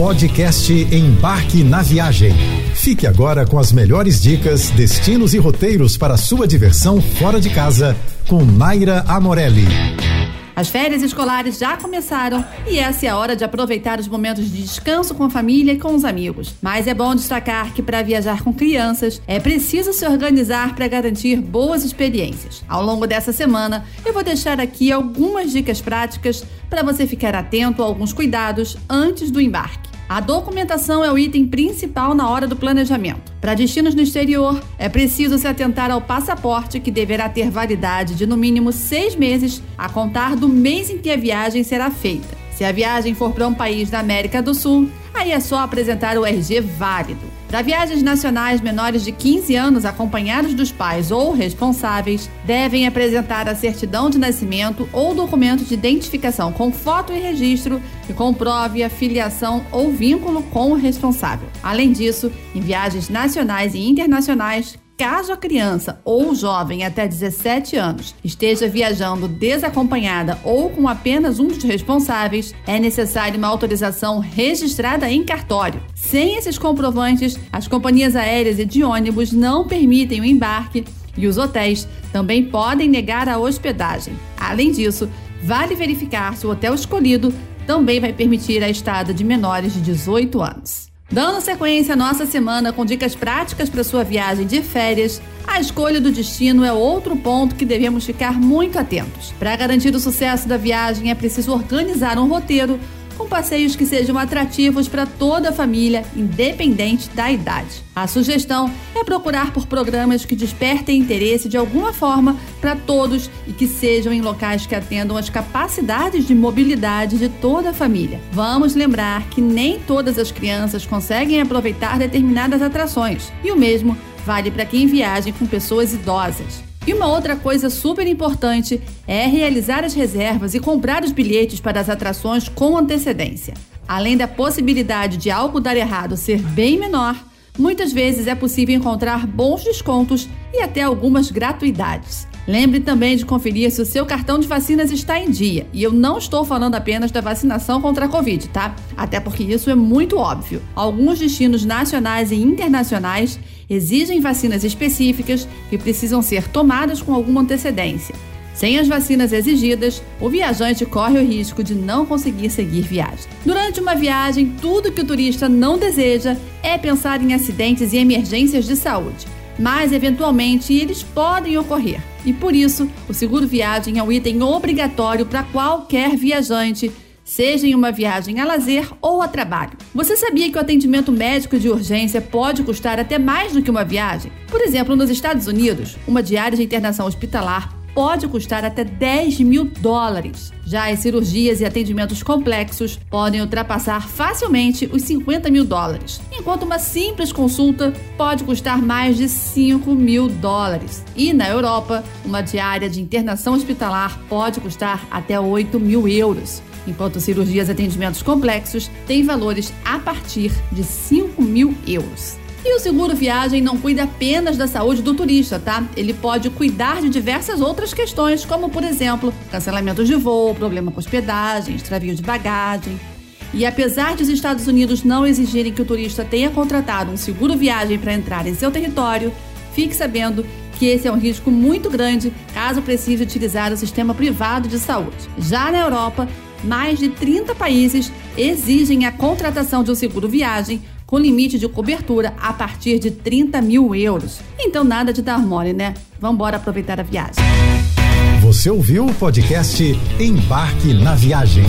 Podcast Embarque na Viagem. Fique agora com as melhores dicas, destinos e roteiros para sua diversão fora de casa com Naira Amorelli. As férias escolares já começaram e essa é a hora de aproveitar os momentos de descanso com a família e com os amigos. Mas é bom destacar que para viajar com crianças é preciso se organizar para garantir boas experiências. Ao longo dessa semana, eu vou deixar aqui algumas dicas práticas para você ficar atento a alguns cuidados antes do embarque. A documentação é o item principal na hora do planejamento. Para destinos no exterior, é preciso se atentar ao passaporte, que deverá ter validade de no mínimo seis meses a contar do mês em que a viagem será feita. Se a viagem for para um país da América do Sul, aí é só apresentar o RG válido. Para viagens nacionais menores de 15 anos acompanhados dos pais ou responsáveis, devem apresentar a certidão de nascimento ou documento de identificação com foto e registro que comprove a filiação ou vínculo com o responsável. Além disso, em viagens nacionais e internacionais, Caso a criança ou jovem até 17 anos esteja viajando desacompanhada ou com apenas um dos responsáveis, é necessária uma autorização registrada em cartório. Sem esses comprovantes, as companhias aéreas e de ônibus não permitem o embarque e os hotéis também podem negar a hospedagem. Além disso, vale verificar se o hotel escolhido também vai permitir a estada de menores de 18 anos. Dando sequência à nossa semana com dicas práticas para sua viagem de férias, a escolha do destino é outro ponto que devemos ficar muito atentos. Para garantir o sucesso da viagem, é preciso organizar um roteiro com passeios que sejam atrativos para toda a família, independente da idade. A sugestão é procurar por programas que despertem interesse de alguma forma para todos e que sejam em locais que atendam às capacidades de mobilidade de toda a família. Vamos lembrar que nem todas as crianças conseguem aproveitar determinadas atrações, e o mesmo vale para quem viaja com pessoas idosas. E uma outra coisa super importante é realizar as reservas e comprar os bilhetes para as atrações com antecedência. Além da possibilidade de algo dar errado ser bem menor, muitas vezes é possível encontrar bons descontos e até algumas gratuidades. Lembre também de conferir se o seu cartão de vacinas está em dia. E eu não estou falando apenas da vacinação contra a Covid, tá? Até porque isso é muito óbvio. Alguns destinos nacionais e internacionais exigem vacinas específicas que precisam ser tomadas com alguma antecedência. Sem as vacinas exigidas, o viajante corre o risco de não conseguir seguir viagem. Durante uma viagem, tudo que o turista não deseja é pensar em acidentes e emergências de saúde, mas eventualmente eles podem ocorrer. E por isso, o seguro viagem é um item obrigatório para qualquer viajante seja em uma viagem a lazer ou a trabalho. Você sabia que o atendimento médico de urgência pode custar até mais do que uma viagem? Por exemplo, nos Estados Unidos, uma diária de internação hospitalar pode custar até 10 mil dólares. Já as cirurgias e atendimentos complexos podem ultrapassar facilmente os 50 mil dólares, enquanto uma simples consulta pode custar mais de 5 mil dólares. E na Europa, uma diária de internação hospitalar pode custar até 8 mil euros enquanto cirurgias e atendimentos complexos têm valores a partir de 5 mil euros. E o seguro viagem não cuida apenas da saúde do turista, tá? Ele pode cuidar de diversas outras questões, como, por exemplo, cancelamentos de voo, problema com hospedagem, extravio de bagagem. E apesar de os Estados Unidos não exigirem que o turista tenha contratado um seguro viagem para entrar em seu território, fique sabendo que esse é um risco muito grande caso precise utilizar o sistema privado de saúde. Já na Europa, mais de 30 países exigem a contratação de um seguro viagem com limite de cobertura a partir de 30 mil euros. Então nada de dar mole, né? Vamos aproveitar a viagem. Você ouviu o podcast Embarque na Viagem.